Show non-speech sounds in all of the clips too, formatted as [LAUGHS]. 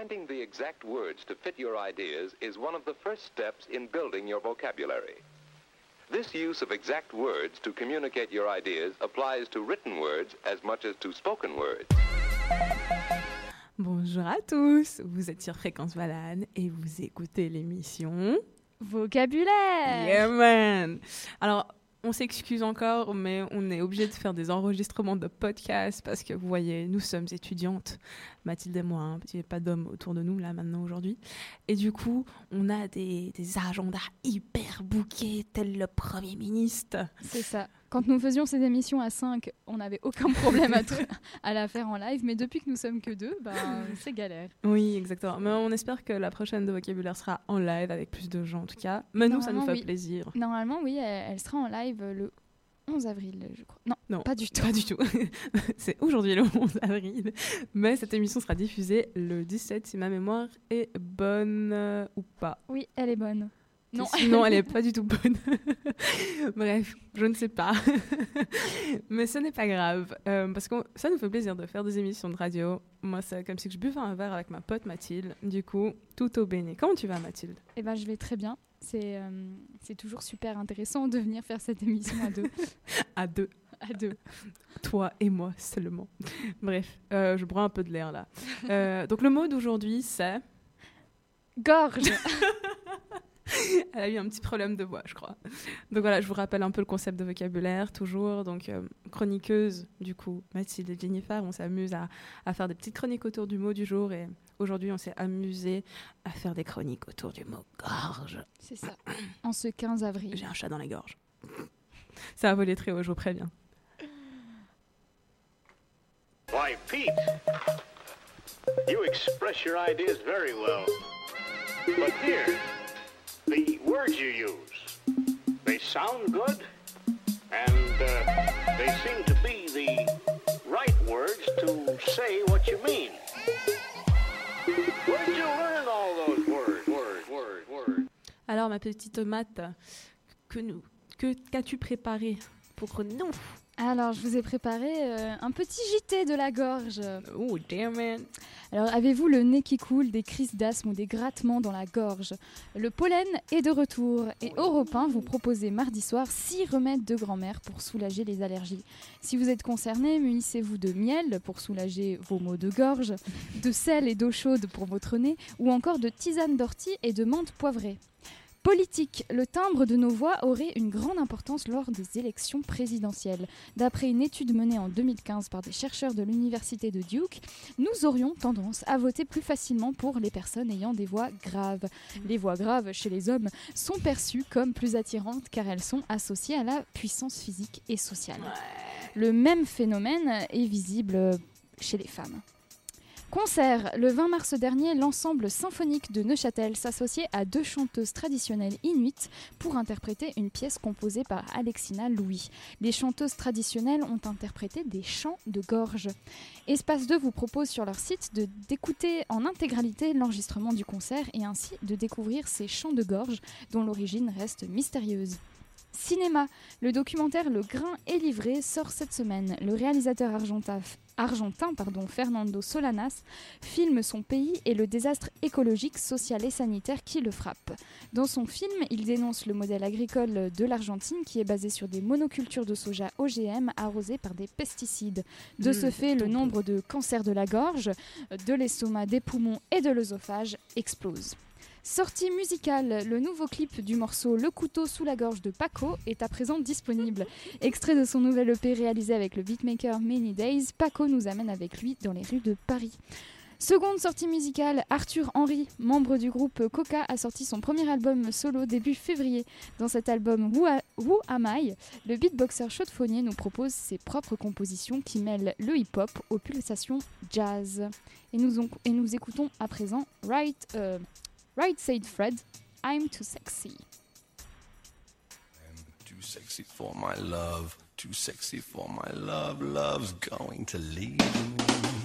Finding the exact words to fit your ideas is one of the first steps in building your vocabulary. This use of exact words to communicate your ideas applies to written words as much as to spoken words. Bonjour à tous, vous êtes sur Fréquence Valane et vous écoutez l'émission Vocabulaire Yeah man Alors, on s'excuse encore, mais on est obligé de faire des enregistrements de podcasts parce que vous voyez, nous sommes étudiantes, Mathilde et moi, hein, il n'y a pas d'hommes autour de nous là maintenant aujourd'hui. Et du coup, on a des, des agendas hyper bouqués, tel le Premier ministre. C'est ça. Quand nous faisions ces émissions à 5, on n'avait aucun problème [LAUGHS] à, la faire en live, mais depuis que nous sommes que deux, ben, [LAUGHS] c'est galère. Oui, exactement. Mais on espère que la prochaine de vocabulaire sera en live avec plus de gens en tout cas. Mais nous, ça nous fait oui. plaisir. Normalement, oui, elle, elle sera en live le 11 avril, je crois. Non, Non, pas du tout. Pas du tout. [LAUGHS] C'est aujourd'hui le 11 avril. Mais cette émission sera diffusée le 17 si ma mémoire est bonne euh, ou pas. Oui, elle est bonne. Non. Sinon, elle est pas du tout bonne. [LAUGHS] Bref, je ne sais pas. [LAUGHS] Mais ce n'est pas grave. euh, parce que ça nous fait plaisir de faire des émissions de radio. Moi, c'est comme si je buvais un verre avec ma pote Mathilde. Du coup, tout au béné. Comment tu vas, Mathilde? Eh ben, je vais très bien. C'est euh, c'est toujours super intéressant de venir faire cette émission à deux. [LAUGHS] À deux. à deux. Toi et moi seulement. Bref, euh, je bois un peu de l'air là. Donc le mot d'aujourd'hui c'est... Gorge [LAUGHS] Elle a eu un petit problème de voix, je crois. Donc voilà, je vous rappelle un peu le concept de vocabulaire, toujours. Donc euh, chroniqueuse, du coup, Mathilde et Jennifer, on s'amuse à, à faire des petites chroniques autour du mot du jour. Et aujourd'hui, on s'est amusé à faire des chroniques autour du mot gorge. C'est ça. En ce 15 avril. J'ai un chat dans la gorge. [LAUGHS] Ça a volé très haut, je vous préviens. Why, Pete, you express your ideas very well. But here, the words you use, they sound good, and uh, they seem to be the right words to say what you mean. Where did you learn all those words, words, words, words? Alors, ma petite Math, que nous, que qu'as-tu préparé pour nous? Alors, je vous ai préparé euh, un petit JT de la gorge. Oh, damn it. Alors, avez-vous le nez qui coule, des crises d'asthme ou des grattements dans la gorge? Le pollen est de retour et Europe 1 vous proposez mardi soir 6 remèdes de grand-mère pour soulager les allergies. Si vous êtes concerné, munissez-vous de miel pour soulager vos maux de gorge, de sel et d'eau chaude pour votre nez ou encore de tisane d'ortie et de menthe poivrée. Politique. Le timbre de nos voix aurait une grande importance lors des élections présidentielles. D'après une étude menée en 2015 par des chercheurs de l'université de Duke, nous aurions tendance à voter plus facilement pour les personnes ayant des voix graves. Les voix graves chez les hommes sont perçues comme plus attirantes car elles sont associées à la puissance physique et sociale. Le même phénomène est visible chez les femmes. Concert. Le 20 mars dernier, l'ensemble symphonique de Neuchâtel s'associait à deux chanteuses traditionnelles inuites pour interpréter une pièce composée par Alexina Louis. Les chanteuses traditionnelles ont interprété des chants de gorge. Espace 2 vous propose sur leur site d'écouter en intégralité l'enregistrement du concert et ainsi de découvrir ces chants de gorge dont l'origine reste mystérieuse. Cinéma. Le documentaire Le Grain est livré sort cette semaine. Le réalisateur argentin, argentin pardon, Fernando Solanas filme son pays et le désastre écologique, social et sanitaire qui le frappe. Dans son film, il dénonce le modèle agricole de l'Argentine qui est basé sur des monocultures de soja OGM arrosées par des pesticides. De Mmh, ce fait, le nombre de cancers de la gorge, de l'estomac, des poumons et de l'œsophage explose. Sortie musicale, le nouveau clip du morceau Le couteau sous la gorge de Paco est à présent disponible. Extrait de son nouvel EP réalisé avec le beatmaker Many Days, Paco nous amène avec lui dans les rues de Paris. Seconde sortie musicale, Arthur Henry, membre du groupe Coca, a sorti son premier album solo début février. Dans cet album Who, Am I, le beatboxer chaudefonnier nous propose ses propres compositions qui mêlent le hip-hop aux pulsations jazz. Et nous, écoutons à présent Right, right Said Fred, I'm Too Sexy. Too sexy for my love, too sexy for my love, love's going to leave me.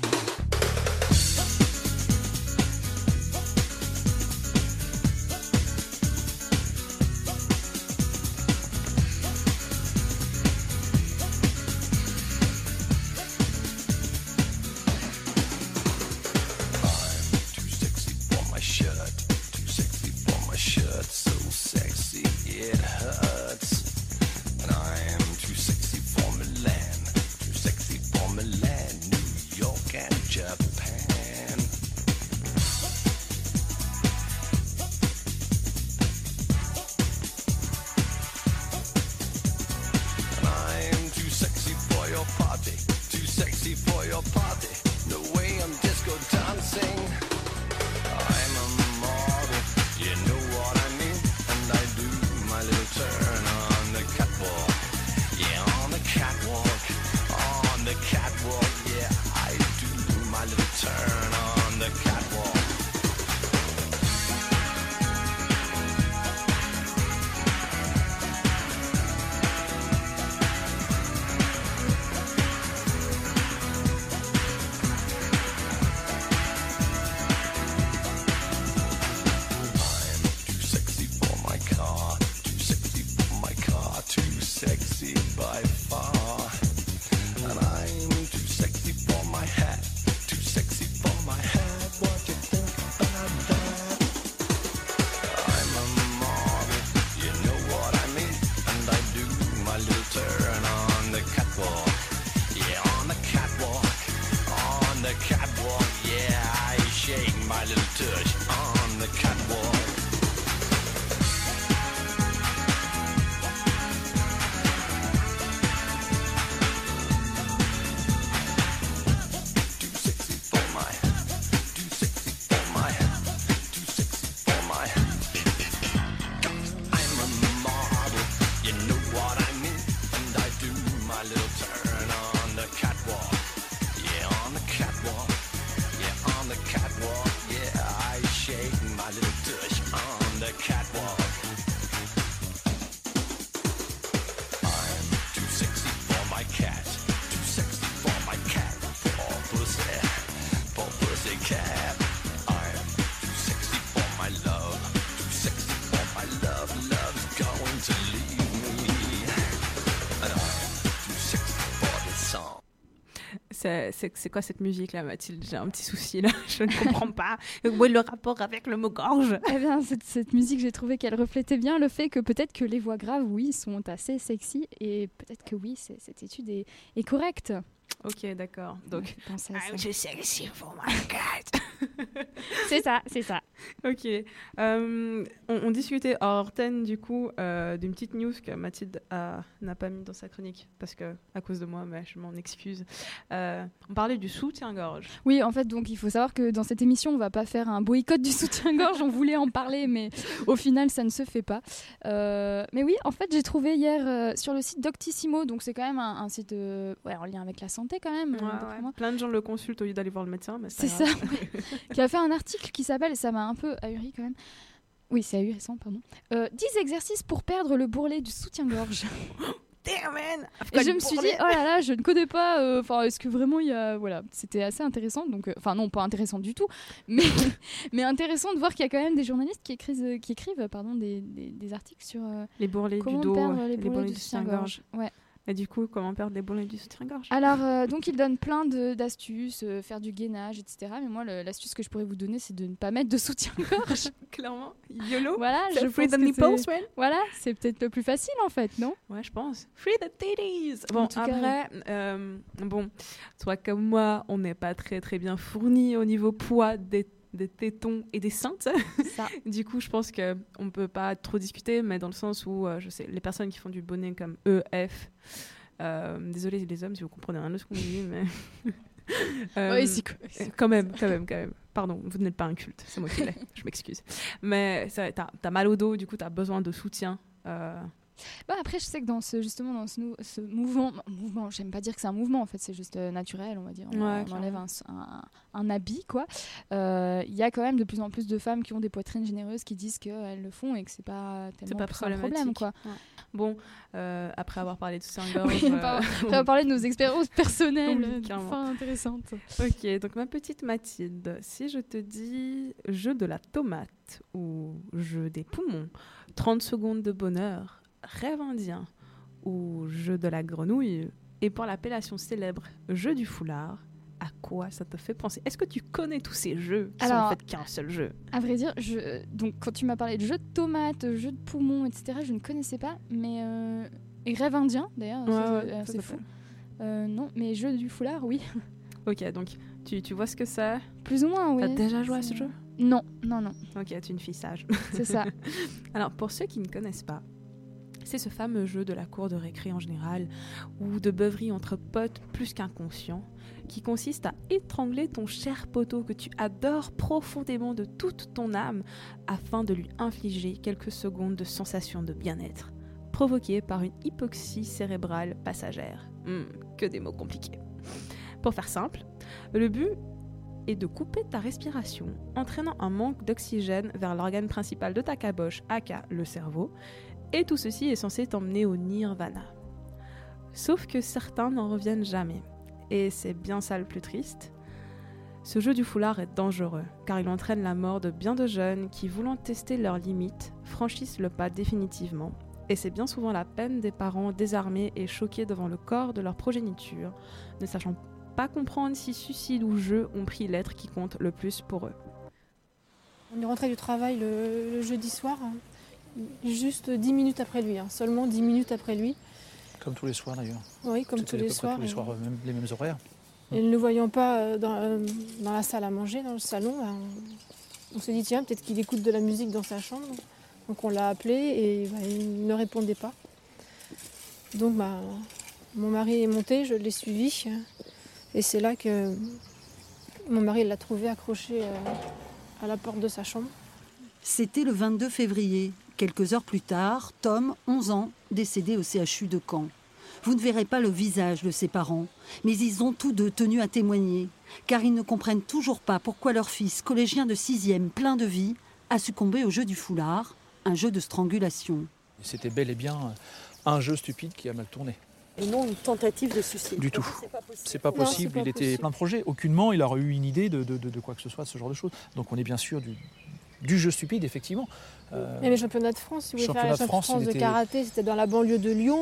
by far. C'est quoi cette musique là, Mathilde? J'ai un petit souci là, [LAUGHS] je ne comprends pas. Où est le rapport avec le mot gorge? Eh bien, cette, musique, j'ai trouvé qu'elle reflétait bien le fait que peut-être que les voix graves, oui, sont assez sexy et peut-être que oui, cette étude est correcte. Ok, d'accord. Donc, Pensez à ça. je sais sexy for my cat. C'est ça, c'est ça. Ok. Euh, on, on discutait hors antenne, du coup euh, d'une petite news que Mathilde a- n'a pas mis dans sa chronique parce que à cause de moi, mais je m'en excuse. Euh, on parlait du soutien-gorge. Oui, en fait, donc il faut savoir que dans cette émission, on va pas faire un boycott du soutien-gorge. on voulait en parler, mais au final, ça ne se fait pas. Euh, mais oui, en fait, j'ai trouvé hier euh, sur le site Doctissimo, donc c'est quand même un, un site euh, ouais, en lien avec la santé quand même. euh. Plein de gens le consultent au lieu d'aller voir le médecin, mais C'est ça, [LAUGHS] qui a fait un article qui s'appelle, ça m'a un peu ahuri quand même. Oui, c'est ahurissant, pardon. Euh, 10 exercices pour perdre le bourrelet du soutien-gorge. [LAUGHS] Damn, Et je me suis dit, oh là là, je ne connais pas. euh, Enfin, est-ce que vraiment il y a. Voilà, c'était assez intéressant. Donc, euh, enfin, non, pas intéressant du tout, [LAUGHS] mais, mais intéressant de voir qu'il y a quand même des journalistes qui écrivent, qui écrivent pardon, des, des, des articles sur euh, les bourrelets du dos, perdre euh, les bourrelets du soutien-gorge. Ouais. Et du coup, comment perdre les bourrelets du soutien-gorge? Alors, euh, donc, il donne plein d'astuces, euh, faire du gainage, etc. Mais moi, l'astuce que je pourrais vous donner, c'est de ne pas mettre de soutien-gorge. [LAUGHS] Clairement, YOLO voilà, je Free the nipples, man Voilà, c'est peut-être le plus facile en fait, non? Ouais, je pense. Free the titties. Bon, tout cas, après, euh, bon, toi comme moi, on n'est pas très très bien fourni au niveau poids des, des tétons et des seins. Ça. [LAUGHS] du coup, je pense que on peut pas trop discuter, mais dans le sens où, euh, je sais, les personnes qui font du bonnet comme EF. Euh, désolé les hommes si vous comprenez rien de ce qu'on dit, mais. [LAUGHS] Euh, Ouais, c'est quoi- quand même, quand même, quand même. Pardon, vous n'êtes pas un culte, c'est moi qui l'ai, [LAUGHS] je m'excuse. Mais t'as as mal au dos, du coup, t'as besoin de soutien. Euh, Bah après, je sais que dans ce justement dans ce, mouvement, mouvement, j'aime pas dire que c'est un mouvement en fait, c'est juste euh, naturel, on va dire. On, Ouais, on enlève un, un- un habit quoi. Euh, Il y a quand même de plus en plus de femmes qui ont des poitrines généreuses qui disent qu'elles le font et que c'est pas tellement pas un problème quoi. Ouais. Bon, euh, après avoir parlé de. Oui, on euh, va- On va parler de nos expériences personnelles, Oui, euh, enfin intéressantes. ok, donc ma petite Mathilde, si je te dis jeu de la tomate ou jeu des poumons, 30 secondes de bonheur, rêve indien ou jeu de la grenouille, et pour l'appellation célèbre jeu du foulard, à quoi ça te fait penser? Est-ce que tu connais tous ces jeux qui sont Alors- en fait qu'un seul jeu? À vrai dire, je, donc quand tu m'as parlé de jeux de tomates, jeux de poumons, etc., je ne connaissais pas, mais euh, et rêve indien d'ailleurs, Ouais, ouais, euh, c'est fou. Euh, non, mais jeux du foulard, oui, [LAUGHS] Ok, donc tu, tu vois ce que c'est plus ou moins, oui. T'as déjà joué à ce jeu? Non, non, non, Ok, tu es une fille sage. c'est ça. [LAUGHS] Alors, pour ceux qui ne connaissent pas, c'est ce fameux jeu de la cour de récré en général, ou de beuverie entre potes plus qu'inconscients, qui consiste à étrangler ton cher poteau que tu adores profondément de toute ton âme, afin de lui infliger quelques secondes de sensation de bien-être, provoquée par une hypoxie cérébrale passagère. Hmm, que des mots compliqués. Pour faire simple, le but est de couper ta respiration, entraînant un manque d'oxygène vers l'organe principal de ta caboche, aka le cerveau, et tout ceci est censé t'emmener au nirvana. Sauf que certains n'en reviennent jamais, et c'est bien ça le plus triste. Ce jeu du foulard est dangereux, car il entraîne la mort de bien de jeunes qui, voulant tester leurs limites, franchissent le pas définitivement. Et c'est bien souvent la peine des parents désarmés et choqués devant le corps de leur progéniture, ne sachant pas comprendre si suicide ou jeu ont pris l'être qui compte le plus pour eux. On est rentré du travail le, jeudi soir, juste 10 minutes après lui, hein, seulement 10 minutes après lui. Comme tous les soirs d'ailleurs. Oui, comme tous les soirs. Tous les et- soirs, même- les mêmes horaires. Et ne le voyant pas euh, dans, euh, dans la salle à manger, dans le salon, bah, on, on s'est dit tiens, peut-être qu'il écoute de la musique dans sa chambre. Donc on l'a appelé et bah, il ne répondait pas. Donc bah, mon mari est monté, je l'ai suivi. Et c'est là que mon mari l'a trouvé accroché euh, à la porte de sa chambre. C'était le 22 février. Quelques heures plus tard, Tom, 11 ans, décédé au CHU de Caen. Vous ne verrez pas le visage de ses parents, mais ils ont tous deux tenu à témoigner, car ils ne comprennent toujours pas pourquoi leur fils, collégien de sixième, plein de vie, a succombé au jeu du foulard, un jeu de strangulation. C'était bel et bien un jeu stupide qui a mal tourné. Et non une tentative de suicide. Du tout. C'est pas possible. C'est pas Non, c'est possible, pas il était plein de projets. Aucunement il aurait eu une idée de, de- de- de quoi que ce soit, de ce genre de choses. Donc on est bien sûr du, du jeu stupide, effectivement. Euh, Mais les championnats de France, il voulait faire Championnat les de France, de était- karaté, c'était dans la banlieue de Lyon.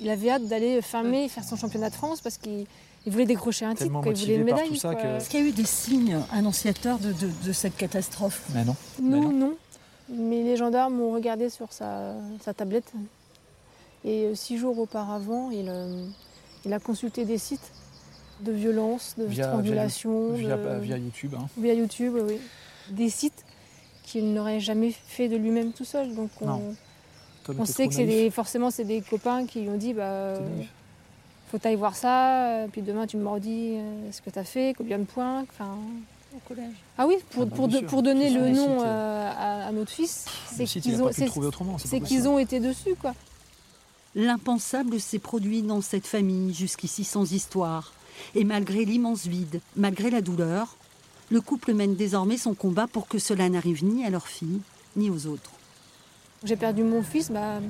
Il, avait hâte d'aller fermer et faire son championnat de France parce qu'il il voulait décrocher un titre, Tellement il voulait une médaille. que- Est-ce qu'il y a eu des signes annonciateurs de, de- de cette catastrophe? Mais non. Nous, Mais non. Mais les gendarmes ont regardé sur sa, sa tablette. Et euh, six jours auparavant, il, euh, il a consulté des sites de violence, de Via- strangulation, Via, de- via YouTube. hein. via YouTube, oui. Des sites qu'il n'aurait jamais fait de lui-même tout seul. Donc on, sait que c'est des, forcément c'est des copains qui lui ont dit bah, euh, faut t'aller voir ça, euh, puis demain tu me redis euh, ce que tu as fait, combien de points. enfin, au collège Ah oui, pour, Ah bah, pour, de- donner le nom euh, à, à notre fils, c'est qu'ils ont, ont été dessus quoi. L'impensable s'est produit dans cette famille, jusqu'ici sans histoire. Et malgré l'immense vide, malgré la douleur, le couple mène désormais son combat pour que cela n'arrive ni à leur fille, ni aux autres. J'ai perdu mon fils bah,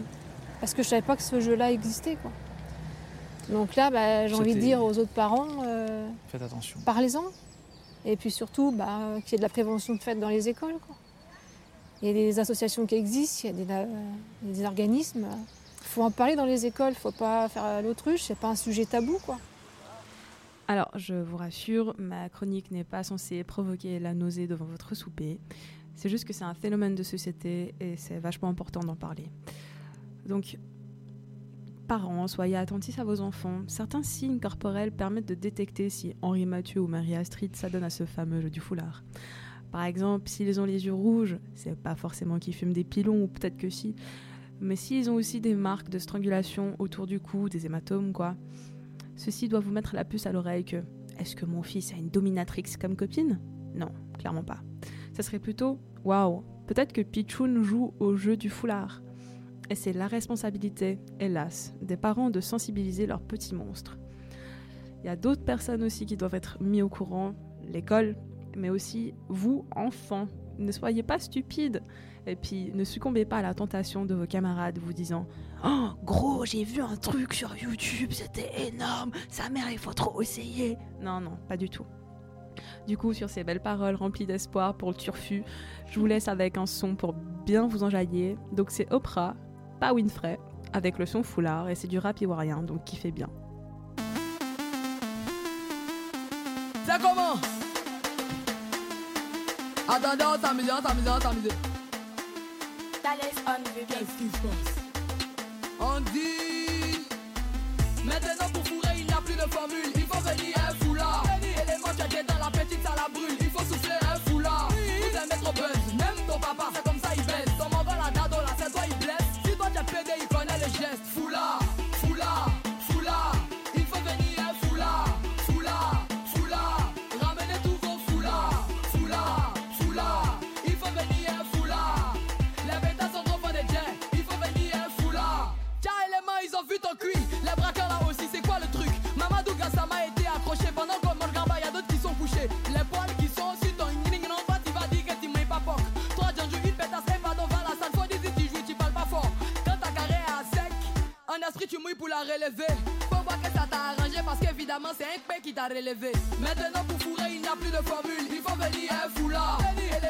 parce que je savais pas que ce jeu-là existait quoi. Donc là, bah, j'ai envie de dire aux autres parents, euh, Faites attention. parlez-en. Et puis surtout, bah, qu'il y ait de la prévention de fait dans les écoles. quoi. Il y a des associations qui existent, il y a des, euh, des organismes. Il faut en parler dans les écoles, il ne faut pas faire l'autruche, c'est pas un sujet tabou. quoi. Alors, je vous rassure, ma chronique n'est pas censée provoquer la nausée devant votre souper. C'est juste que c'est un phénomène de société et c'est vachement important d'en parler. Donc, parents, soyez attentifs à vos enfants. Certains signes corporels permettent de détecter si Henri Mathieu ou Marie Astrid s'adonnent à ce fameux jeu du foulard. Par exemple, s'ils ont les yeux rouges, c'est pas forcément qu'ils fument des pilons ou peut-être que si, mais s'ils ont aussi des marques de strangulation autour du cou, des hématomes, quoi. Ceci doit vous mettre la puce à l'oreille que est-ce que mon fils a une dominatrix comme copine? Non, clairement pas. Ça serait plutôt waouh, peut-être que Pichoun joue au jeu du foulard. Et c'est la responsabilité, hélas, des parents de sensibiliser leurs petits monstres. Il y a d'autres personnes aussi qui doivent être mis au courant, l'école, mais aussi vous, enfants. Ne soyez pas stupides. Et puis, ne succombez pas à la tentation de vos camarades vous disant Oh, gros, j'ai vu un truc sur YouTube, c'était énorme, sa mère, il faut trop essayer. Non, non, pas du tout. Du coup, sur ces belles paroles remplies d'espoir pour le turfu, je vous laisse avec un son pour bien vous enjailler. Donc, c'est Oprah, pas Winfrey, avec le son foulard, et c'est du rap ivoirien, donc kiffez bien. C'est comment? Attendez, on s'amuse, on s'amuse, on s'amuse. Qu'est-ce qui se passe? On dit Maintenant pour fourrer il n'y a plus de formule. Il faut venir la relever Faut voir que ça t'a arrangé parce qu'évidemment c'est un pé qui t'a relevé. Maintenant pour fourrer il n'y a plus de formule. Il faut venir un foulard. Élément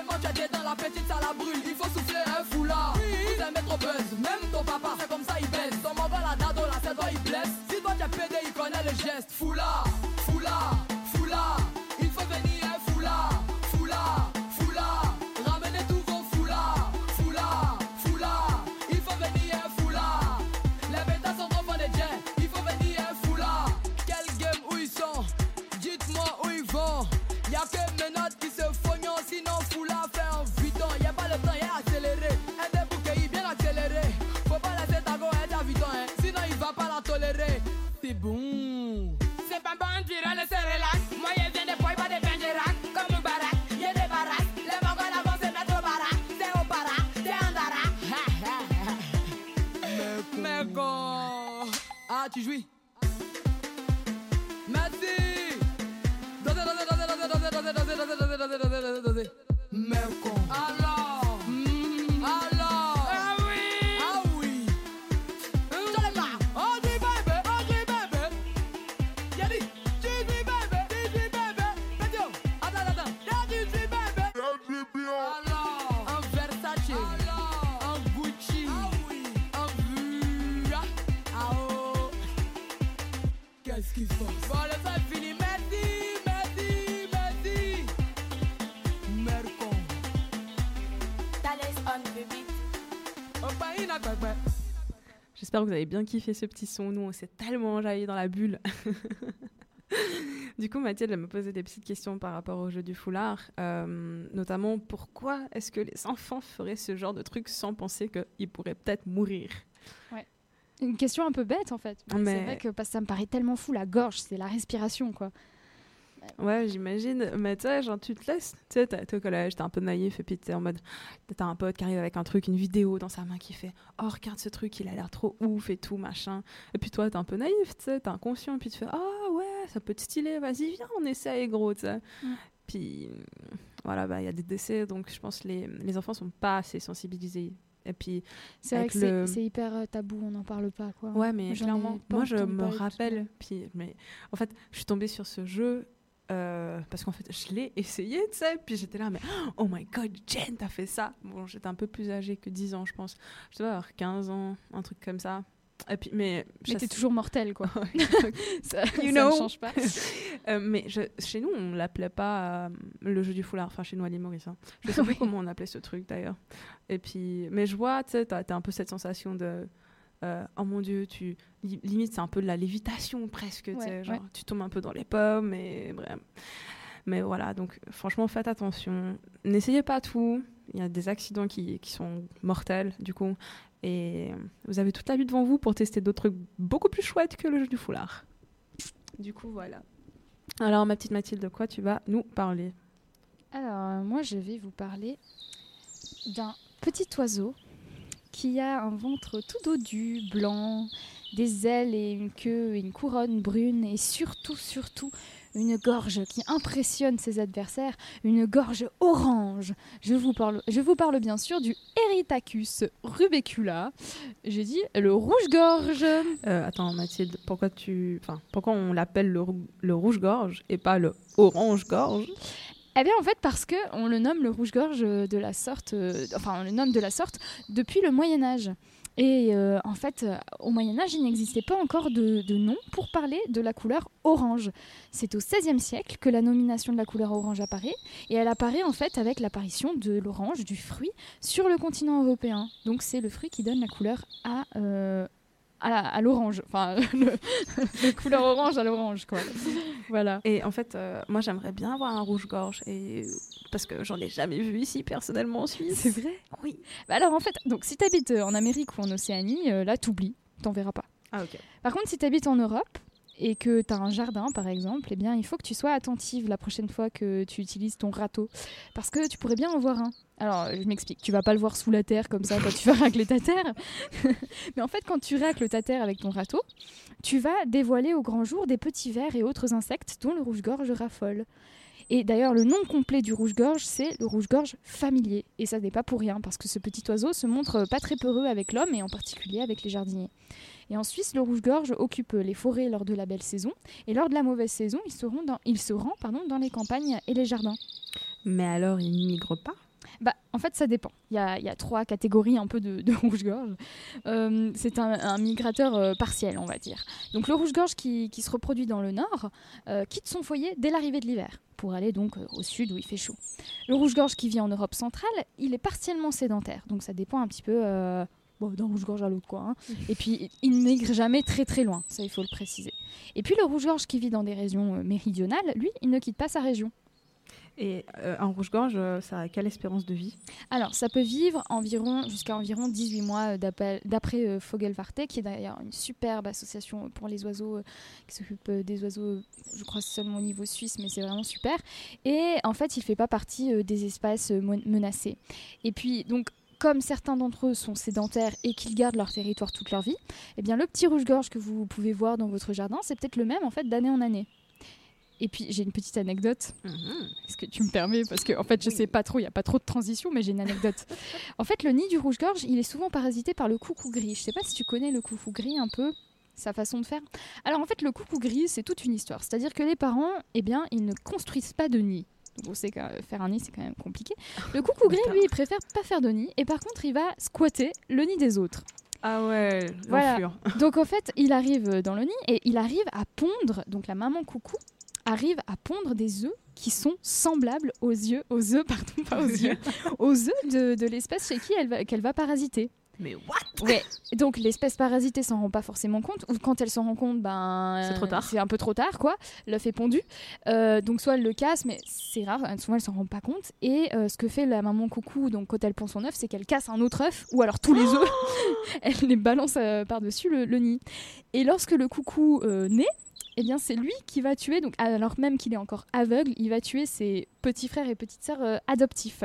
tu jouis? J'espère que vous avez bien kiffé ce petit son. Nous, on s'est tellement enjaillé dans la bulle. [LAUGHS] du coup, Mathilde, elle me posait des petites questions par rapport au jeu du foulard. Euh, notamment, pourquoi est-ce que les enfants feraient ce genre de truc sans penser qu'ils pourraient peut-être mourir? Une question un peu bête en fait. Mais C'est vrai que ça me paraît tellement fou, la gorge, c'est la respiration quoi. Ouais, j'imagine. Mais tu sais, genre, tu te laisses. Tu sais, t'es au collège, t'es un peu naïf, et puis t'es en mode. T'as un pote qui arrive avec un truc, une vidéo dans sa main qui fait Oh, regarde ce truc, il a l'air trop ouf et tout, machin. Et puis toi, t'es un peu naïf, tu sais, t'es inconscient, et puis tu fais Ah ouais, ça peut te stylé, vas-y, viens, on essaye, gros, tu sais. Puis voilà, bah, il y a des décès, donc je pense que les, les enfants sont pas assez sensibilisés. Et puis, C'est vrai que c'est- le- c'est hyper euh, tabou, on n'en parle pas quoi. Ouais, mais clairement, moi je me rappelle, puis, mais en fait, je suis tombée sur ce jeu euh, parce qu'en fait, je l'ai essayé, tu sais, puis j'étais là, mais oh my god, Jen, t'as fait ça. Bon, j'étais un peu plus âgée que 10 ans, je pense. Je devais avoir 15 ans, un truc comme ça. Et puis, mais Mais t'es toujours mortel quoi. [LAUGHS] [LAUGHS] ça, You ça know. ne change pas. [LAUGHS] Euh, mais je- chez nous, on l'appelait pas euh, le jeu du foulard. Enfin, chez nous à Maurice. hein. Je sais plus comment on appelait ce truc d'ailleurs. Et puis, mais je vois, tu sais, t'as t'as un peu cette sensation de. Euh, oh mon dieu, tu li- limite c'est un peu de la lévitation presque, tu sais, Ouais, genre ouais. tu tombes un peu dans les pommes et bref. Mais voilà, donc franchement faites attention, n'essayez pas tout. Il y a des accidents qui, qui sont mortels du coup, et vous avez toute la vie devant vous pour tester d'autres trucs beaucoup plus chouettes que le jeu du foulard. Du coup voilà. Alors ma petite Mathilde, de quoi tu vas nous parler? Alors, euh, moi, je vais vous parler d'un petit oiseau qui a un ventre tout dodu, blanc, des ailes et une queue et une couronne brune et surtout, surtout, une gorge qui impressionne ses adversaires, une gorge orange. Je vous parle, je vous parle bien sûr du Erythacus rubecula. J'ai dit le rouge-gorge. Euh, Attends Mathilde, pourquoi tu, enfin pourquoi on l'appelle le rouge-gorge et pas le orange-gorge? Eh bien, en fait, parce que on le nomme le rouge-gorge euh, de la sorte, euh, enfin, on le nomme de la sorte depuis le Moyen Âge. Et euh, en fait, au Moyen Âge, il n'existait pas encore de, nom pour parler de la couleur orange. C'est au XVIe siècle que la nomination de la couleur orange apparaît, et elle apparaît en fait avec l'apparition de l'orange, du fruit, sur le continent européen. Donc c'est le fruit qui donne la couleur à, à, l'orange, enfin, [LAUGHS] le- la couleur orange à l'orange, quoi. Voilà. Et en fait, euh, moi j'aimerais bien avoir un rouge-gorge et parce que j'en ai jamais vu ici personnellement en Suisse. C'est vrai? Oui. Bah alors en fait, donc si t'habites euh, en Amérique ou en Océanie, euh, là t'oublies, t'en verras pas. Ah ok. Par contre, si t'habites en Europe et que t'as un jardin par exemple, eh bien il faut que tu sois attentive la prochaine fois que tu utilises ton râteau, parce que tu pourrais bien en voir un. Alors je m'explique, tu vas pas le voir sous la terre comme ça quand tu vas [LAUGHS] racler ta terre, [LAUGHS] mais en fait quand tu racles ta terre avec ton râteau, tu vas dévoiler au grand jour des petits vers et autres insectes dont le rouge-gorge raffole. Et d'ailleurs, le nom complet du rouge-gorge, c'est le rouge-gorge familier. Et ça n'est pas pour rien, parce que ce petit oiseau se montre pas très peureux avec l'homme, et en particulier avec les jardiniers. Et en Suisse, le rouge-gorge occupe les forêts lors de la belle saison, et lors de la mauvaise saison, il se rend dans, il se rend, pardon, dans les campagnes et les jardins. Mais alors, il migre pas? Bah, en fait, ça dépend. Il y a, il y a trois catégories un peu de, de rouge-gorge. Euh, c'est un, un migrateur euh, partiel, on va dire. Donc, le rouge-gorge qui, qui se reproduit dans le nord euh, quitte son foyer dès l'arrivée de l'hiver pour aller donc au sud où il fait chaud. Le rouge-gorge qui vit en Europe centrale, il est partiellement sédentaire. Donc, ça dépend un petit peu bon, d'un rouge-gorge à l'autre, quoi. hein. Et puis, il ne migre jamais très très loin. Ça, il faut le préciser. Et puis, le rouge-gorge qui vit dans des régions euh, méridionales, lui, il ne quitte pas sa région. Et euh, un rouge-gorge, euh, ça a quelle espérance de vie? Alors, ça peut vivre environ jusqu'à environ 18 mois euh, d'après euh, Vogelwarte, qui est d'ailleurs une superbe association pour les oiseaux qui s'occupe des oiseaux, je crois seulement au niveau suisse, mais c'est vraiment super. Et en fait, il fait pas partie des espèces mon- menacées. Et puis, donc, comme certains d'entre eux sont sédentaires et qu'ils gardent leur territoire toute leur vie, eh bien le petit rouge-gorge que vous pouvez voir dans votre jardin, c'est peut-être le même en fait d'année en année. Et puis j'ai une petite anecdote. Est-ce que tu me permets? Parce que en fait, je sais pas trop, il n'y a pas trop de transition, mais j'ai une anecdote. [LAUGHS] en fait, le nid du rouge-gorge, il est souvent parasité par le coucou gris. Je sais pas si tu connais le coucou gris un peu, sa façon de faire. Alors en fait, le coucou gris, c'est toute une histoire. C'est-à-dire que les parents, eh bien, ils ne construisent pas de nid. On sait que euh, faire un nid, c'est quand même compliqué. [LAUGHS] Le coucou gris, lui, il préfère pas faire de nid. Et par contre, il va squatter le nid des autres. Ah ouais, Voilà. [LAUGHS] Donc en fait, il arrive dans le nid et il arrive à pondre, donc la maman coucou arrive à pondre des œufs qui sont semblables aux yeux, aux œufs, pardon, pas aux yeux, [LAUGHS] aux œufs de, de l'espèce chez qui elle va, qu'elle va parasiter. Mais what? Ouais. Donc l'espèce parasitée s'en rend pas forcément compte, ou quand elle s'en rend compte, ben C'est trop tard. C'est un peu trop tard, quoi. L'œuf est pondu, Euh, donc soit elle le casse, mais c'est rare. hein, Souvent elle s'en rend pas compte. Et euh, ce que fait la maman coucou, donc quand elle pond son œuf, c'est qu'elle casse un autre œuf, ou alors tous les œufs, [LAUGHS] elle les balance euh, par dessus le, le nid. Et lorsque le coucou naît, eh bien c'est lui qui va tuer, donc alors même qu'il est encore aveugle, il va tuer ses petits frères et petites sœurs euh, adoptifs.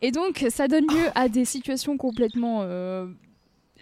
Et donc ça donne lieu à des situations complètement, euh,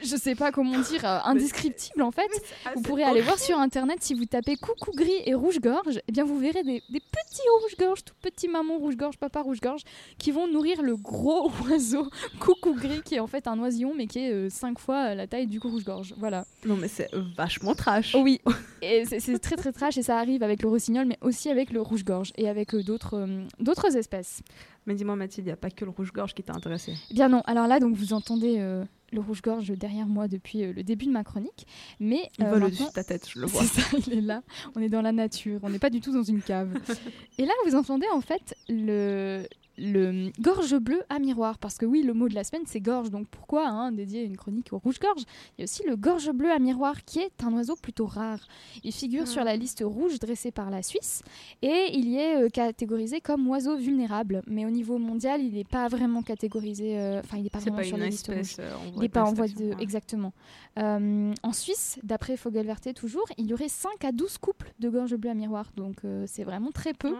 je sais pas comment dire, euh, [LAUGHS] indescriptibles en fait. Vous pourrez aller voir sur internet si vous tapez coucou gris et rouge-gorge, eh bien vous verrez des, des petits rouge-gorge, tout petits mamans rouge-gorge, papa rouge-gorge, qui vont nourrir le gros [LAUGHS] oiseau coucou gris qui est en fait un oisillon mais qui est 5 fois la taille du rouge-gorge. Voilà. Non mais c'est vachement trash. Oui, [LAUGHS] et c'est très très trash et ça arrive avec le rossignol mais aussi avec le rouge-gorge et avec euh, d'autres euh, d'autres espèces. Mais dis-moi Mathilde, il n'y a pas que le rouge-gorge qui t'a intéressé. Eh Bien non, alors là donc vous entendez euh, le rouge-gorge derrière moi depuis euh, le début de ma chronique, mais Il euh, vole au-dessus de ta tête, je le vois. C'est ça, [LAUGHS] il est là. On est dans la nature. On n'est pas du tout dans une cave. [LAUGHS] Et là, vous entendez en fait le, le gorge bleu à miroir. Parce que oui, le mot de la semaine, c'est gorge. Donc pourquoi hein, dédier une chronique au rouge-gorge? Il y a aussi le gorge bleu à miroir, qui est un oiseau plutôt rare. Il figure sur la liste rouge dressée par la Suisse. Et il y est euh, catégorisé comme oiseau vulnérable. Mais au niveau mondial, il n'est pas vraiment catégorisé. euh, Enfin, il n'est pas vraiment pas sur la liste rouge. Il n'est pas en voie de. Exactement. Euh, en Suisse, d'après Fogelverté toujours, il y aurait 5 à 12 couples de gorge bleue à miroir. Donc c'est vraiment très peu.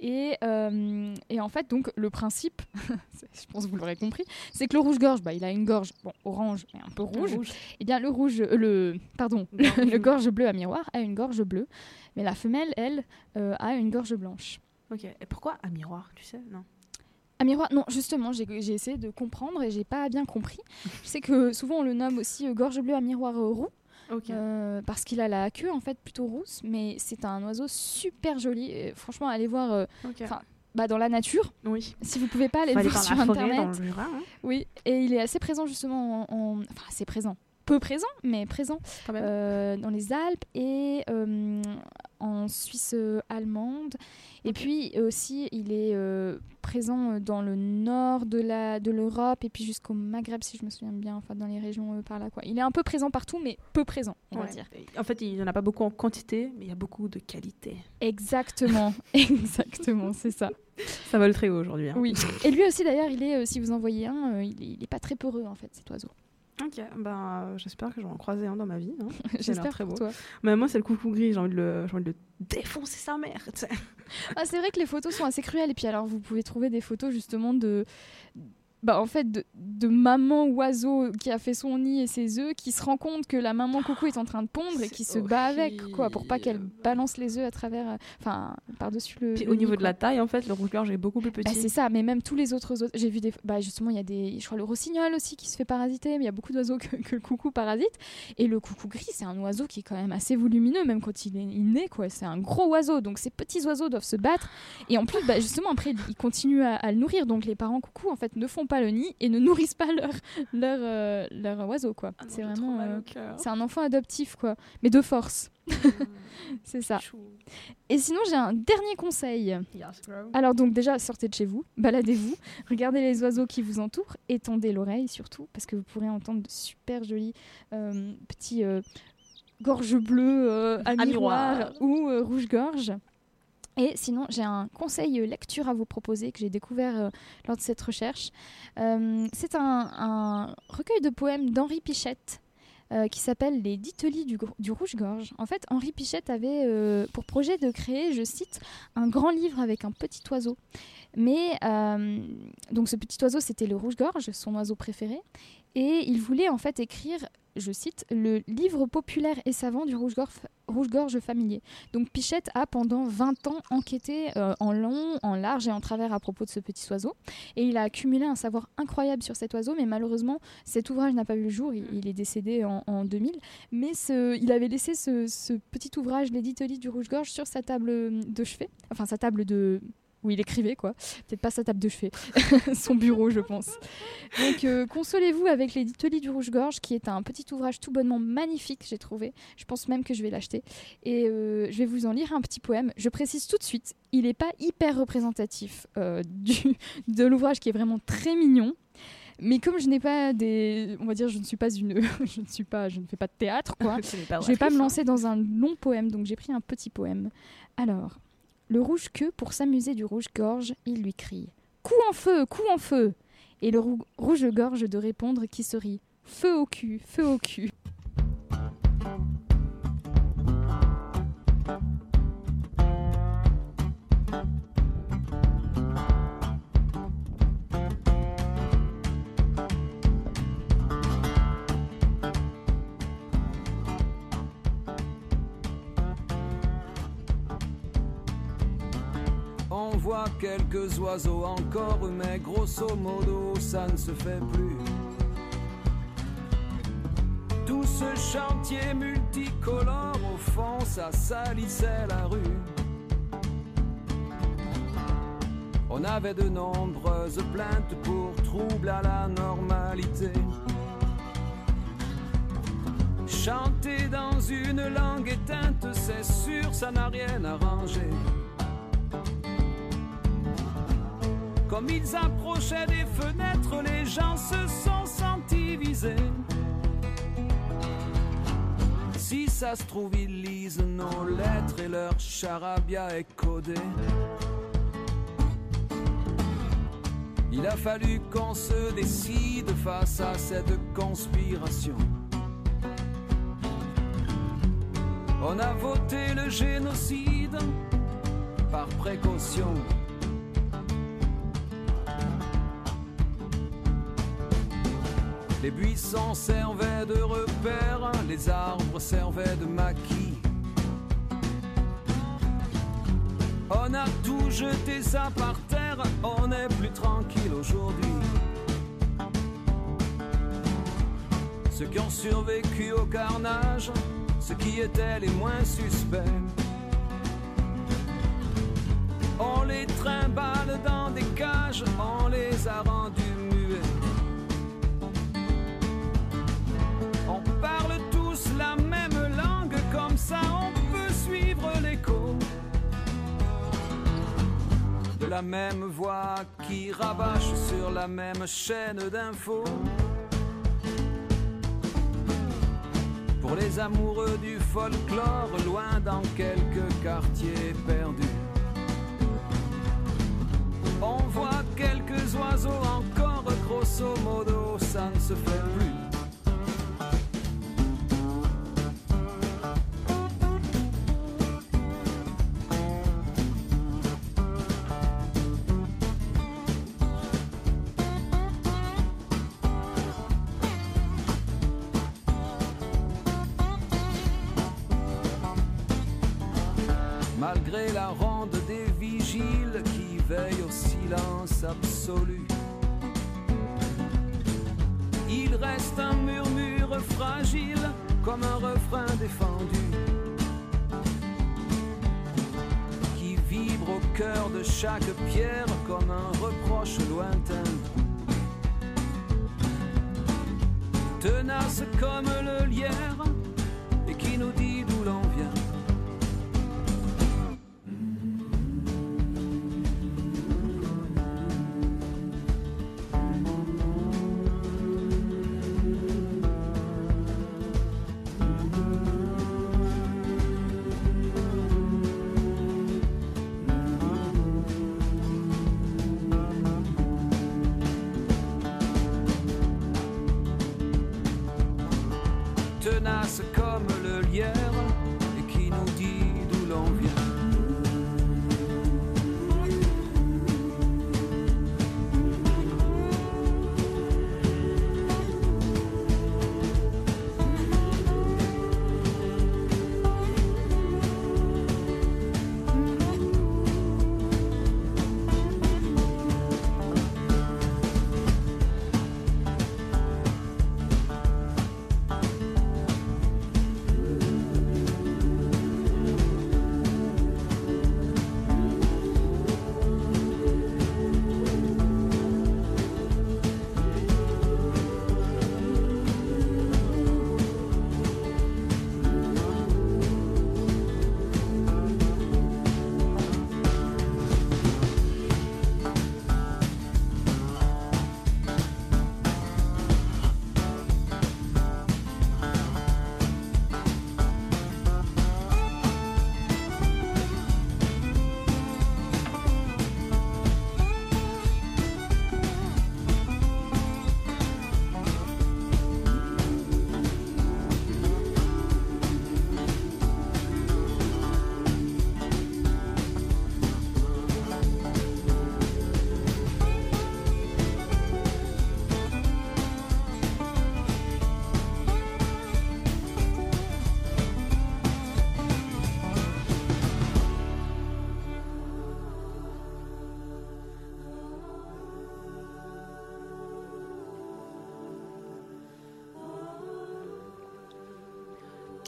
Et, euh, et en fait, donc le principe, [LAUGHS] je pense que vous l'aurez compris, c'est que le rouge-gorge, bah, il a une gorge bon, orange et un peu rouge. rouge. Et bien le rouge, euh, le pardon, le [LAUGHS] gorge bleu à miroir a une gorge bleue, mais la femelle, elle, euh, a une gorge blanche. Ok. Et pourquoi à miroir, tu sais? Non. À miroir, non, justement, j'ai essayé de comprendre et j'ai pas bien compris. [LAUGHS] Je sais que souvent on le nomme aussi euh, gorge bleue à miroir roux. Ok. euh, parce qu'il a la queue en fait plutôt rousse, mais c'est un oiseau super joli. Et franchement, allez voir euh. Bah, dans la nature. Oui. Si vous pouvez pas aller voir sur forêt, internet. dans le Jura, hein. Oui, et il est assez présent justement en, en- enfin assez présent, peu présent, mais présent Quand même. euh, dans les Alpes et euh, en Suisse euh, allemande. Et puis aussi, il est euh, présent euh, dans le nord de la de l'Europe et puis jusqu'au Maghreb, si je me souviens bien, enfin dans les régions euh, par là quoi. Il est un peu présent partout, mais peu présent, on va dire. En fait, il n'y en a pas beaucoup en quantité, mais il y a beaucoup de qualité. Exactement, [LAUGHS] exactement, c'est ça. Ça vole très haut aujourd'hui. hein. Oui. Et lui aussi d'ailleurs, il est, euh, si vous en voyez un, euh, il, est, il est pas très peureux en fait, cet oiseau. Ok, ben j'espère que j'en croisé un dans ma vie. hein. [LAUGHS] J'espère très beau. toi. Mais moi, c'est le coucou gris, j'ai envie, de le... envie de le défoncer sa mère. Ah, c'est vrai que les photos sont assez cruelles. Et puis alors, vous pouvez trouver des photos justement de, bah, en fait, de, de maman oiseau qui a fait son nid et ses œufs, qui se rend compte que la maman coucou est en train de pondre et qui se bat avec, quoi, pour pas qu'elle balance les œufs à travers, euh, enfin, par-dessus le. Puis le au nid, niveau de la taille, en fait, le rouge-gorge est beaucoup plus petit. Bah, c'est ça, mais même tous les autres oiseaux. J'ai vu des. Bah, justement, il y a des. Je crois le rossignol aussi qui se fait parasiter, mais il y a beaucoup d'oiseaux que, que le coucou parasite. Et le coucou gris, c'est un oiseau qui est quand même assez volumineux, même quand il est il naît, quoi. C'est un gros oiseau. Donc ces petits oiseaux doivent se battre. Et en plus, bah, justement, après, ils continuent à, à le nourrir. Donc les parents coucou, en fait, ne font pas le nid et ne nourrissent pas leur, leur, euh, leur oiseau, quoi. c'est vraiment. euh, c'est un enfant adoptif, quoi. Mais de force. [LAUGHS] c'est ça. Et sinon, j'ai un dernier conseil. Alors donc déjà, sortez de chez vous, baladez-vous, regardez les oiseaux qui vous entourent, étendez l'oreille surtout, parce que vous pourrez entendre de super jolis euh, petits gorges bleues euh, à, À miroir, miroir. ou euh, rouge-gorge. Et sinon, j'ai un conseil lecture à vous proposer que j'ai découvert euh, lors de cette recherche. Euh, C'est un, recueil de poèmes d'Henri Pichette. euh, qui s'appelle Les Ditelis du, Rouge-Gorge. En fait, Henri Pichette avait pour projet de créer, je cite, un grand livre avec un petit oiseau. Mais donc ce petit oiseau, c'était le rouge-gorge, son oiseau préféré. Et il voulait en fait écrire, je cite, le livre populaire et savant du rouge-gorge rouge-gorge familier. Donc Pichette a pendant 20 ans enquêté euh, en long, en large et en travers à propos de ce petit oiseau. Et il a accumulé un savoir incroyable sur cet oiseau, mais malheureusement, cet ouvrage n'a pas vu le jour, il, est décédé en, en 2000. Mais il avait laissé ce, petit ouvrage, l'éditolie du rouge-gorge, sur sa table de chevet, enfin sa table de où il écrivait, quoi. Peut-être pas sa table de chevet, [LAUGHS] son bureau, je pense. Donc, euh, consolez-vous avec l'éditolie du Rouge-Gorge, qui est un petit ouvrage tout bonnement magnifique, j'ai trouvé. Je pense même que je vais l'acheter. Et euh, je vais vous en lire un petit poème. Je précise tout de suite, il n'est pas hyper représentatif euh, du, de l'ouvrage, qui est vraiment très mignon. Mais comme je n'ai pas des, on va dire, je ne suis pas une, [LAUGHS] je ne suis pas, je ne fais pas de théâtre, quoi. [LAUGHS] Je vais pas me lancer dans un long poème, donc j'ai pris un petit poème. Alors, le rouge-queue, pour s'amuser du rouge-gorge, il lui crie. Coup en feu, coup en feu! Et le rou- rouge-gorge de répondre qui se rit. Feu au cul, feu au cul. Quelques oiseaux encore, mais grosso modo, ça ne se fait plus. Tout ce chantier multicolore, au fond, ça salissait la rue. On avait de nombreuses plaintes pour troubles à la normalité. Chanter dans une langue éteinte, c'est sûr, ça n'a rien arrangé. Comme ils approchaient des fenêtres, les gens se sont sentis visés. Si ça se trouve, ils lisent nos lettres et leur charabia est codé. Il a fallu qu'on se décide face à cette conspiration. On a voté le génocide par précaution. Les buissons servaient de repères, les arbres servaient de maquis. On a tout jeté ça par terre, on est plus tranquille aujourd'hui. Ceux qui ont survécu au carnage, ceux qui étaient les moins suspects. On les trimballe dans des cages, on les a la même voix qui rabâche sur la même chaîne d'infos. Pour les amoureux du folklore, loin dans quelques quartiers perdus. On voit quelques oiseaux encore, grosso modo, ça ne se fait plus. Malgré la ronde des vigiles qui veillent au silence absolu, il reste un murmure fragile comme un refrain défendu qui vibre au cœur de chaque pierre comme un reproche lointain. Tenace comme le lierre et qui nous dit d'où l'on vient.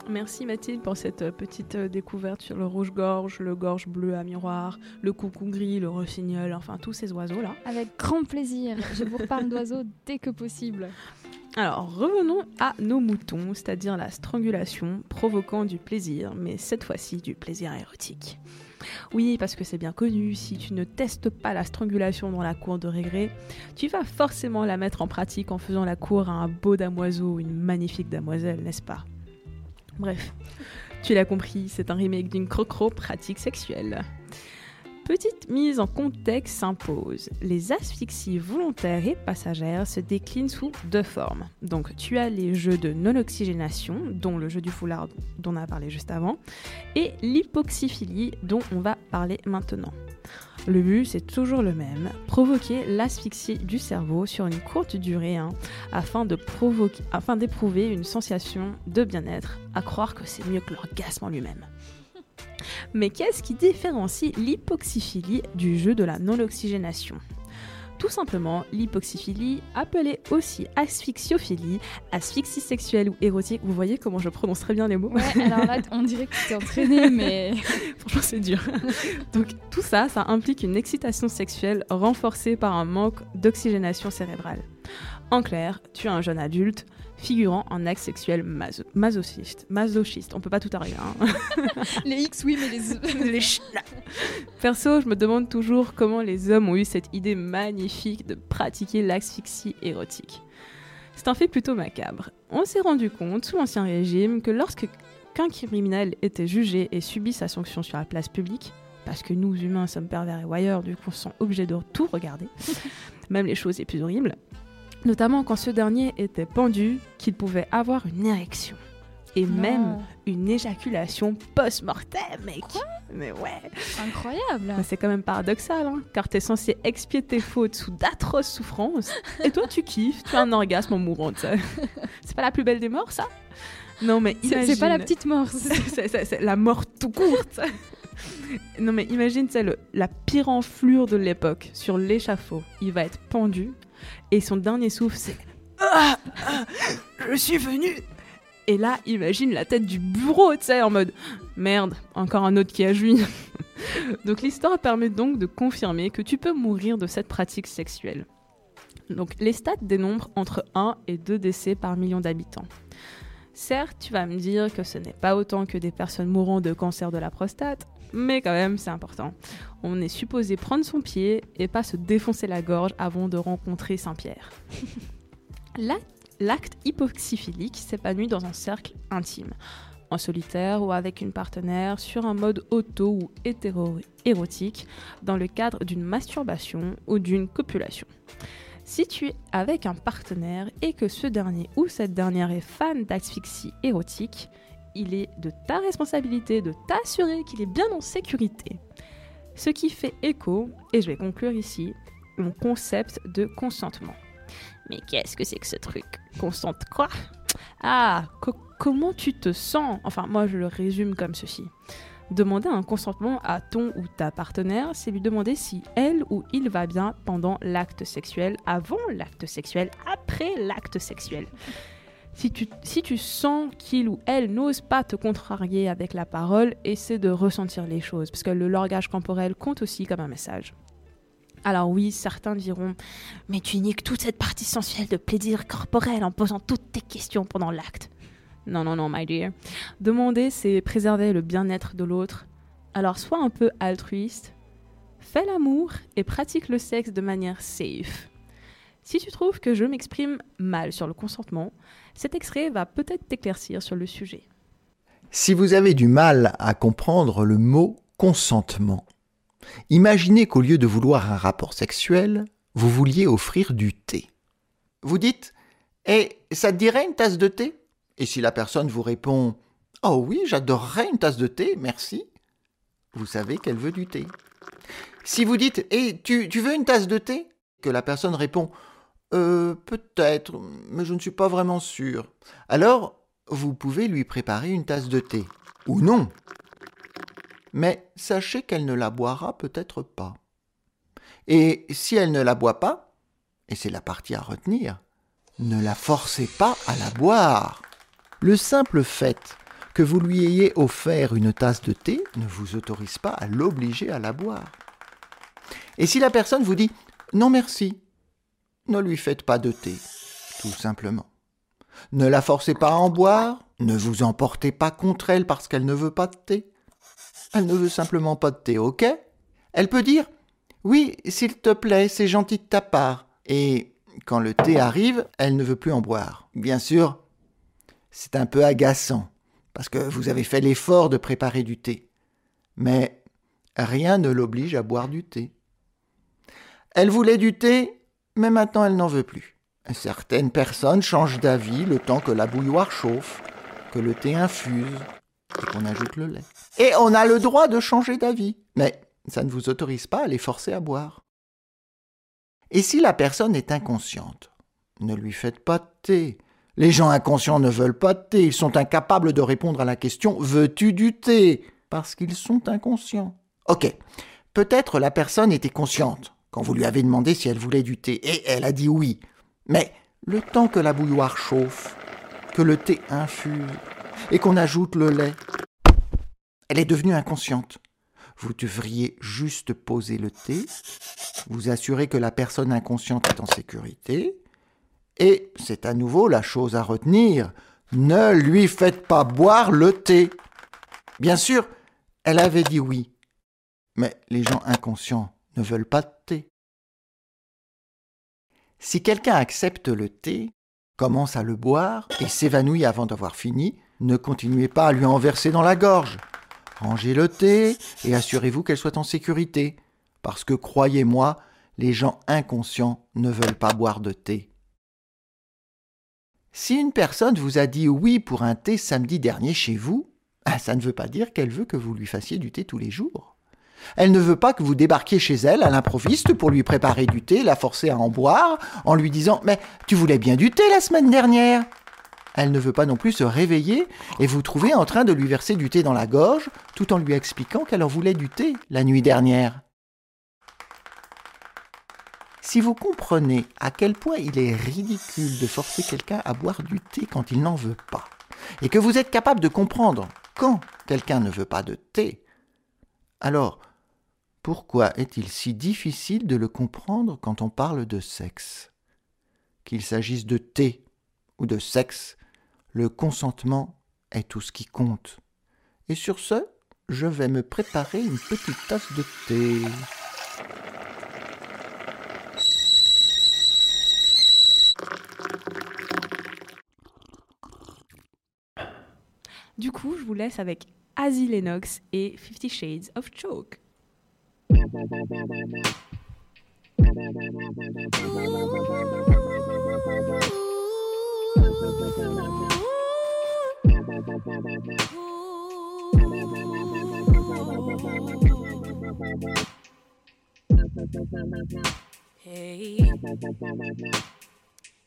Merci Mathilde pour cette euh, petite euh, découverte sur le rouge-gorge, le gorge bleu à miroir, le coucou gris, le rossignol, enfin tous ces oiseaux-là. Avec grand plaisir. Je vous reparle d'oiseaux dès que possible. Alors revenons à nos moutons, c'est-à-dire la strangulation provoquant du plaisir, mais cette fois-ci du plaisir érotique. Oui, parce que c'est bien connu, si tu ne testes pas la strangulation dans la cour de régré, tu vas forcément la mettre en pratique en faisant la cour à un beau damoiseau ou une magnifique damoiselle, n'est-ce pas? Bref, tu l'as compris, c'est un remake d'une crocro pratique sexuelle. Petite mise en contexte s'impose. Les asphyxies volontaires et passagères se déclinent sous deux formes. Donc tu as les jeux de non-oxygénation, dont le jeu du foulard dont on a parlé juste avant, et l'hypoxyphilie dont on va parler maintenant. Le but, c'est toujours le même, provoquer l'asphyxie du cerveau sur une courte durée hein, afin de provoquer, afin d'éprouver une sensation de bien-être, à croire que c'est mieux que l'orgasme en lui-même. Mais qu'est-ce qui différencie l'hypoxyphilie du jeu de la non-oxygénation? Tout simplement l'hypoxyphilie, appelée aussi asphyxiophilie, asphyxie sexuelle ou érotique. Vous voyez comment je prononce très bien les mots Ouais, alors là, on dirait que tu t'es entraîné, [LAUGHS] mais. Franchement, c'est dur. Donc, tout ça, ça implique une excitation sexuelle renforcée par un manque d'oxygénation cérébrale. En clair, tu es un jeune adulte figurant en acte sexuel maso- masochiste. Masochiste, on peut pas tout arriver. hein. [LAUGHS] les X, oui, mais les. [LAUGHS] Les ch- Perso, je me demande toujours comment les hommes ont eu cette idée magnifique de pratiquer l'asphyxie érotique. C'est un fait plutôt macabre. On s'est rendu compte, sous l'Ancien Régime, que lorsque qu'un criminel était jugé et subit sa sanction sur la place publique, parce que nous humains sommes pervers et voyeurs, du coup on se sent obligé de tout regarder, [LAUGHS] même les choses les plus horribles, notamment quand ce dernier était pendu, qu'il pouvait avoir une érection. Et même une éjaculation post-mortem, mec. Mais ouais. Incroyable. Mais c'est quand même paradoxal, hein, car t'es censé expier tes fautes sous d'atroces souffrances, et toi tu kiffes, tu as un orgasme en mourant. C'est pas la plus belle des morts, ça? Non, mais imagine. C'est pas la petite mort. [LAUGHS] C'est- la mort tout courte. non, mais imagine, c'est le la pire enflure de l'époque sur l'échafaud. Il va être pendu, et son dernier souffle, c'est Ah, ah, Je suis venu Et là, imagine la tête du bureau, tu sais, en mode Merde, encore un autre qui a joui. [LAUGHS] donc l'histoire permet donc de confirmer que tu peux mourir de cette pratique sexuelle. Donc les stats dénombrent entre 1 et 2 décès par million d'habitants. Certes, tu vas me dire que ce n'est pas autant que des personnes mourant de cancer de la prostate, mais quand même, c'est important. On est supposé prendre son pied et pas se défoncer la gorge avant de rencontrer Saint-Pierre. [LAUGHS] La- L'acte hypoxyphilique s'épanouit dans un cercle intime, en solitaire ou avec une partenaire, sur un mode auto ou hétéro-érotique, dans le cadre d'une masturbation ou d'une copulation. Si tu es avec un partenaire et que ce dernier ou cette dernière est fan d'asphyxie érotique, il est de ta responsabilité de t'assurer qu'il est bien en sécurité. Ce qui fait écho, et je vais conclure ici, mon concept de consentement. Mais qu'est-ce que c'est que ce truc? Consente quoi? Ah, co- comment tu te sens? Enfin, moi je le résume comme ceci. Demander un consentement à ton ou ta partenaire, c'est lui demander si elle ou il va bien pendant l'acte sexuel, avant l'acte sexuel, après l'acte sexuel. Si tu, si tu sens qu'il ou elle n'ose pas te contrarier avec la parole, essaie de ressentir les choses, parce que le langage corporel compte aussi comme un message. Alors oui, certains diront, mais tu niques toute cette partie sensuelle de plaisir corporel en posant toutes tes questions pendant l'acte. Non, non, non, my dear. Demander, c'est préserver le bien-être de l'autre. Alors sois un peu altruiste, fais l'amour et pratique le sexe de manière safe. Si tu trouves que je m'exprime mal sur le consentement, cet extrait va peut-être t'éclaircir sur le sujet. Si vous avez du mal à comprendre le mot consentement, imaginez qu'au lieu de vouloir un rapport sexuel, vous vouliez offrir du thé. Vous dites Et ça te dirait une tasse de thé? Et si la personne vous répond Oh oui, j'adorerais une tasse de thé, merci, vous savez qu'elle veut du thé. Si vous dites Et tu, tu veux une tasse de thé? Que la personne répond Euh, peut-être, mais je ne suis pas vraiment sûr. Alors, vous pouvez lui préparer une tasse de thé. Ou non. Mais sachez qu'elle ne la boira peut-être pas. Et si elle ne la boit pas, et c'est la partie à retenir, ne la forcez pas à la boire. Le simple fait que vous lui ayez offert une tasse de thé ne vous autorise pas à l'obliger à la boire. Et si la personne vous dit non merci, ne lui faites pas de thé, tout simplement. Ne la forcez pas à en boire, ne vous emportez pas contre elle parce qu'elle ne veut pas de thé. Elle ne veut simplement pas de thé, ok? Elle peut dire Oui, s'il te plaît, c'est gentil de ta part. Et quand le thé arrive, elle ne veut plus en boire. Bien sûr, c'est un peu agaçant, parce que vous avez fait l'effort de préparer du thé. Mais rien ne l'oblige à boire du thé. Elle voulait du thé, mais maintenant elle n'en veut plus. Certaines personnes changent d'avis le temps que la bouilloire chauffe, que le thé infuse et qu'on ajoute le lait. Et on a le droit de changer d'avis, mais ça ne vous autorise pas à les forcer à boire. Et si la personne est inconsciente, ne lui faites pas de thé. Les gens inconscients ne veulent pas de thé, ils sont incapables de répondre à la question Veux-tu du thé? Parce qu'ils sont inconscients. Ok, peut-être la personne était consciente quand vous lui avez demandé si elle voulait du thé, et elle a dit oui. Mais le temps que la bouilloire chauffe, que le thé infuse et qu'on ajoute le lait, elle est devenue inconsciente. Vous devriez juste poser le thé, vous assurer que la personne inconsciente est en sécurité, et c'est à nouveau la chose à retenir, ne lui faites pas boire le thé. Bien sûr, elle avait dit oui, mais les gens inconscients ne veulent pas de thé. Si quelqu'un accepte le thé, commence à le boire et s'évanouit avant d'avoir fini, ne continuez pas à lui en verser dans la gorge. Rangez le thé et assurez-vous qu'elle soit en sécurité, parce que croyez-moi, les gens inconscients ne veulent pas boire de thé. Si une personne vous a dit oui pour un thé samedi dernier chez vous, ah, ça ne veut pas dire qu'elle veut que vous lui fassiez du thé tous les jours. Elle ne veut pas que vous débarquiez chez elle à l'improviste pour lui préparer du thé, la forcer à en boire, en lui disant Mais tu voulais bien du thé la semaine dernière Elle ne veut pas non plus se réveiller et vous trouver en train de lui verser du thé dans la gorge, tout en lui expliquant qu'elle en voulait du thé la nuit dernière. Si vous comprenez à quel point il est ridicule de forcer quelqu'un à boire du thé quand il n'en veut pas, et que vous êtes capable de comprendre quand quelqu'un ne veut pas de thé, alors pourquoi est-il si difficile de le comprendre quand on parle de sexe? Qu'il s'agisse de thé ou de sexe, le consentement est tout ce qui compte. Et sur ce, je vais me préparer une petite tasse de thé. Du coup, je vous laisse avec Asie Lennox et Fifty Shades of Choke. Hey,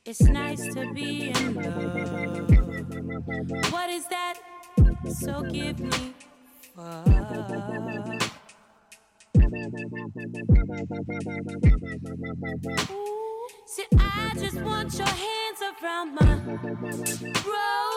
it's nice to be in love. What is that? So give me fuck. See, I just want your hands around my rose.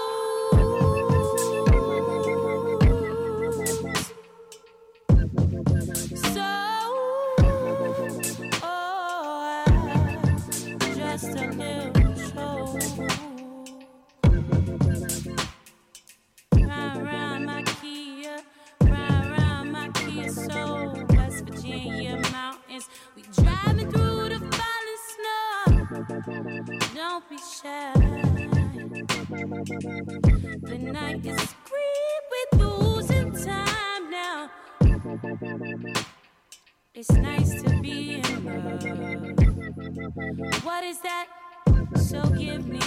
Shy. The night is scream, we're losing time now. It's nice to be in love. What is that? So give me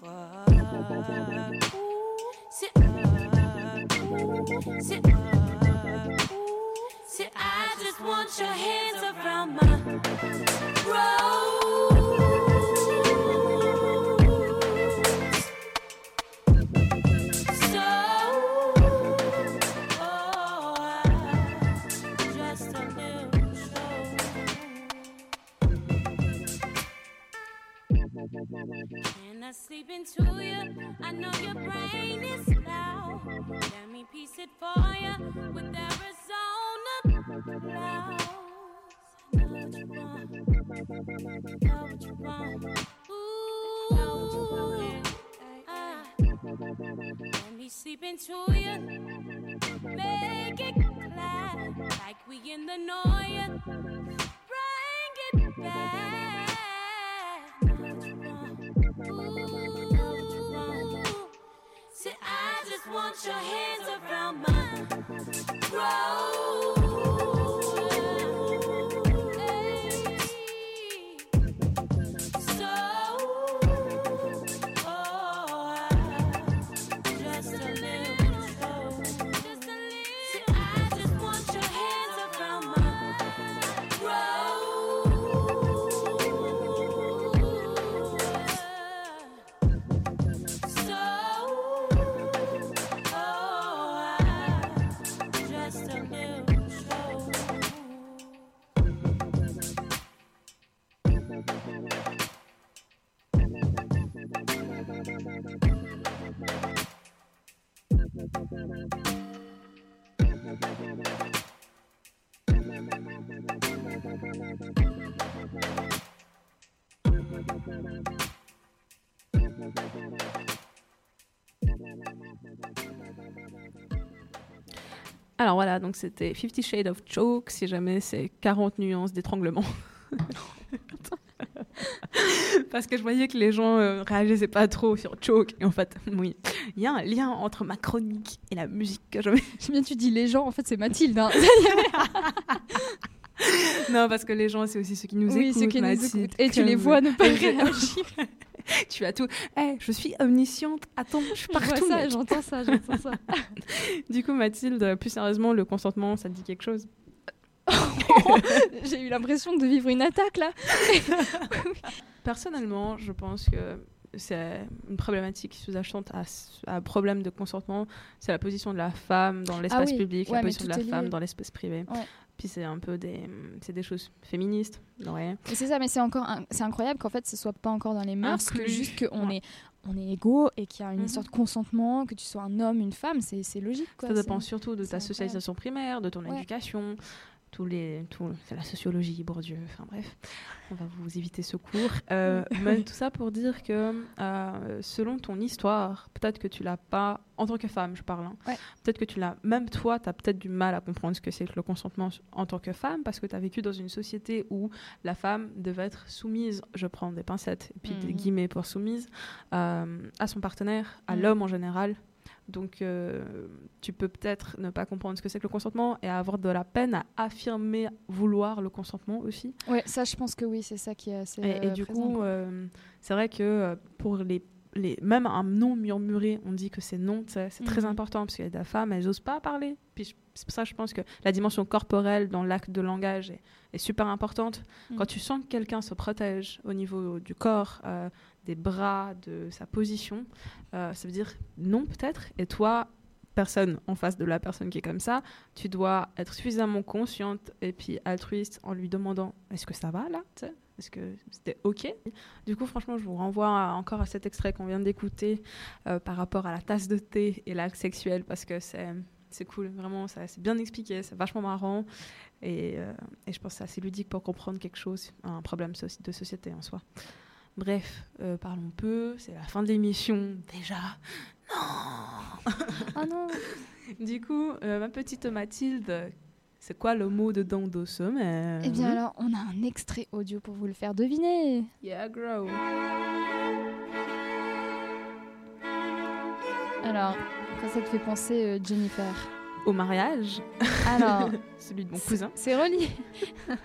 fuck. Sit Alors voilà, donc c'était Fifty Shades of Choke, si jamais c'est 40 nuances d'étranglement. [LAUGHS] Parce que je voyais que les gens euh, réagissaient pas trop sur Choke. Et en fait, [LAUGHS] oui, il y a un lien entre ma chronique et la musique que je mets. J'aime [LAUGHS] bien, tu dis les gens, en fait, c'est Mathilde. hein. non, parce que les gens, c'est aussi ceux qui nous Oui, écoutent. ceux qui nous écoutent. Et tu les vois ne pas réagir. [LAUGHS] tu as tout. Eh, je suis omnisciente. Attends, je suis Je vois partout. ça, j'entends ça, j'entends ça. [LAUGHS] du coup, Mathilde, plus sérieusement, le consentement, ça te dit quelque chose? [LAUGHS] J'ai eu l'impression de vivre une attaque là. Personnellement, je pense que c'est une problématique sous-jacente à, un problème de consentement. C'est la position de la femme dans l'espace Ah oui, public, ouais, la position de la femme dans l'espace privé. Ouais. Puis c'est un peu des, c'est des choses féministes. Ouais. C'est ça, mais c'est encore, c'est incroyable qu'en fait ce soit pas encore dans les mœurs, que juste qu'on Ouais. est, on est égaux et qu'il y a une Mhm. histoire de consentement, que tu sois un homme, une femme, c'est, logique quoi. Ça dépend surtout de ta socialisation primaire, de ton Ouais. éducation, tous les, tout, c'est la sociologie, Bourdieu, enfin bref, on va vous éviter ce cours. [LAUGHS] Euh, mais tout ça pour dire que euh, selon ton histoire, peut-être que tu l'as pas, en tant que femme, je parle, hein, Ouais. peut-être que tu l'as, même toi, tu as peut-être du mal à comprendre ce que c'est que le consentement en tant que femme, parce que tu as vécu dans une société où la femme devait être soumise, je prends des pincettes et puis des Mhm. guillemets pour soumise, euh, à son partenaire, à Mhm. l'homme en général. Donc, euh, tu peux peut-être ne pas comprendre ce que c'est que le consentement et avoir de la peine à affirmer vouloir le consentement aussi. Ouais, ça je pense que oui, c'est ça qui est assez. Et, et euh, du présent, coup, euh, c'est vrai que pour les les, même un nom murmuré, on dit que c'est non, c'est très Mhm. important parce qu'il y a des femmes, elles n'osent pas parler. Puis je- c'est pour ça que je pense que la dimension corporelle dans l'acte de langage est, est super importante. Mhm. Quand tu sens que quelqu'un se protège au niveau du corps, euh, des bras, de sa position, euh, ça veut dire non peut-être. Et toi, personne en face de la personne qui est comme ça, tu dois être suffisamment consciente et puis altruiste en lui demandant est-ce que ça va là Est-ce que c'était OK? Du coup, franchement, je vous renvoie à- encore à cet extrait qu'on vient d'écouter euh, par rapport à la tasse de thé et l'acte sexuel parce que c'est. C'est cool, vraiment, ça- c'est bien expliqué, c'est vachement marrant et, euh, et je pense que c'est assez ludique pour comprendre quelque chose, un problème de société en soi. Bref, euh, parlons peu, c'est la fin de l'émission déjà. Non Ah non [LAUGHS] Du coup, euh, ma petite Mathilde, c'est quoi le mot de dans de sommaire Eh bien alors, on a un extrait audio pour vous le faire deviner. Yeah, grow. Alors, quand ça te fait penser, euh, Jennifer Au mariage [LAUGHS] Alors, Celui de mon cousin. C'est relié. [LAUGHS]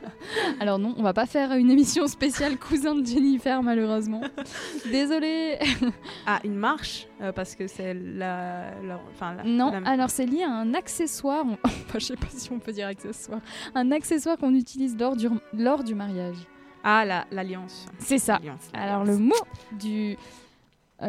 Alors non, on va pas faire une émission spéciale cousin de Jennifer malheureusement. [LAUGHS] Désolée. Ah, une marche euh, Parce que c'est la, Enfin, Non, la- alors c'est lié à un accessoire. on- Enfin, je sais pas si on peut dire accessoire. Un accessoire qu'on utilise lors du, lors du mariage. Ah, la- l'alliance. C'est ça. Alors le mot du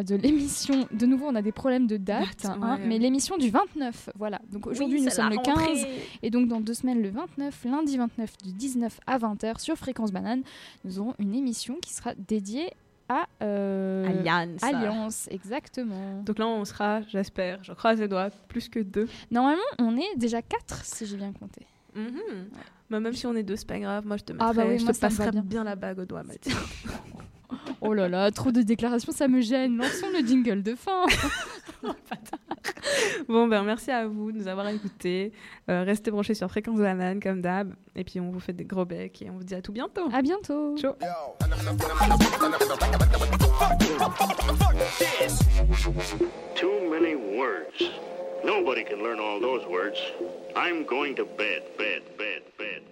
de l'émission, de nouveau on a des problèmes de date, hein, ouais. mais l'émission du 29, voilà. Donc aujourd'hui Oui, nous sommes le 15 rentrée. et donc dans deux semaines le 29, lundi 29 du 19 à 20h sur Fréquence Banane, nous aurons une émission qui sera dédiée à euh, Alliance. Alliance, exactement. Donc là, on sera, j'espère, je croise les doigts, plus que deux. Normalement on est déjà 4 si j'ai bien compté. Mhm. Mais même si on est deux, c'est pas grave. Moi, je te mettrai, Ah bah oui, je moi, te passerai bien. bien. la bague au doigt, Mathilde. [LAUGHS] Oh là là, trop de déclarations, ça me gêne. Lançons le jingle de fin. [LAUGHS] Bon, ben merci à vous de nous avoir écoutés. Euh, restez branchés sur Fréquence Banane, comme d'hab. Et puis, on vous fait des gros becs et on vous dit à tout bientôt. À bientôt. Ciao. Too many words. Nobody can learn all those words. I'm going to bed, bed, bed, bed.